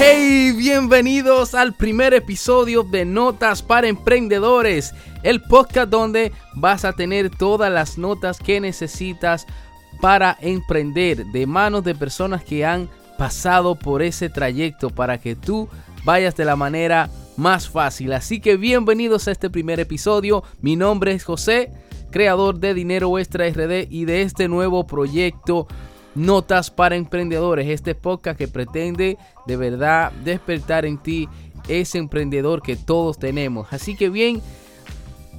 Bienvenidos al primer episodio de Notas para Emprendedores, el podcast donde vas a tener todas las notas que necesitas para emprender de manos de personas que han pasado por ese trayecto para que tú vayas de la manera más fácil. Así que bienvenidos a este primer episodio. Mi nombre es José, creador de Dinero Extra RD y de este nuevo proyecto Notas para Emprendedores, este podcast que pretende de verdad despertar en ti ese emprendedor que todos tenemos. Así que bien,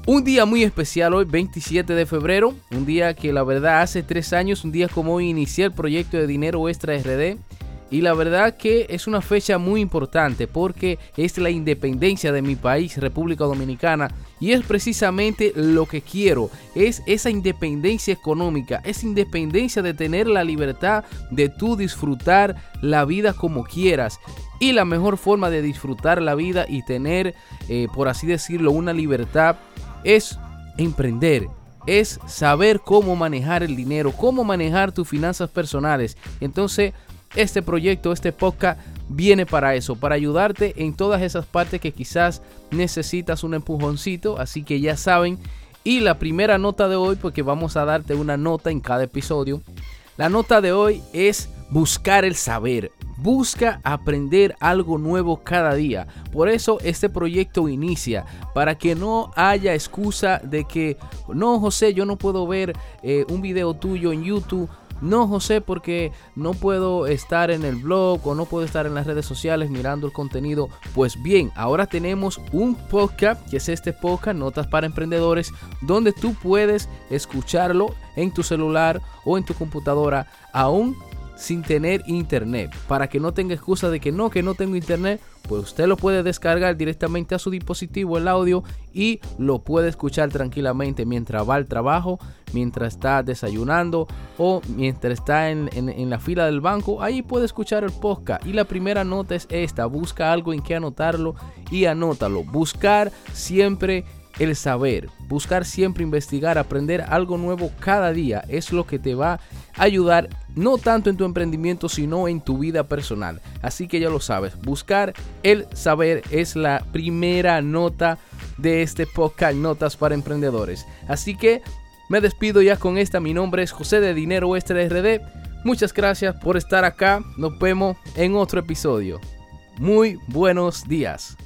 un día muy especial hoy, 27 de febrero, un día que la verdad hace tres años, un día como hoy inicié el proyecto de Dinero Extra RD. Y la verdad que es una fecha muy importante porque es la independencia de mi país, República Dominicana. Y es precisamente lo que quiero, es esa independencia económica, esa independencia de tener la libertad de tú disfrutar la vida como quieras. Y la mejor forma de disfrutar la vida y tener, eh, por así decirlo, una libertad es emprender, es saber cómo manejar el dinero, cómo manejar tus finanzas personales. Entonces, este proyecto, este podcast viene para eso, para ayudarte en todas esas partes que quizás necesitas un empujoncito, así que ya saben. Y la primera nota de hoy, porque vamos a darte una nota en cada episodio. La nota de hoy es buscar el saber. Busca aprender algo nuevo cada día. Por eso este proyecto inicia, para que no haya excusa de que, no José, yo no puedo ver eh, un video tuyo en YouTube no, José, porque no puedo estar en el blog o no puedo estar en las redes sociales mirando el contenido. Pues bien, ahora tenemos un podcast, que es este podcast, Notas para Emprendedores, donde tú puedes escucharlo en tu celular o en tu computadora aún sin tener internet. Para que no tenga excusa de que no, que no tengo internet, pues usted lo puede descargar directamente a su dispositivo el audio y lo puede escuchar tranquilamente mientras va al trabajo, mientras está desayunando o mientras está en, en la fila del banco. Ahí puede escuchar el podcast. Y la primera nota es esta, busca algo en que anotarlo y anótalo. Buscar siempre el saber, buscar siempre investigar, aprender algo nuevo cada día es lo que te va a ayudar no tanto en tu emprendimiento sino en tu vida personal. Así que ya lo sabes, buscar el saber es la primera nota de este podcast Notas para Emprendedores. Así que me despido ya con esta, mi nombre es José de Dinero Extra RD. Muchas gracias por estar acá, nos vemos en otro episodio. Muy buenos días.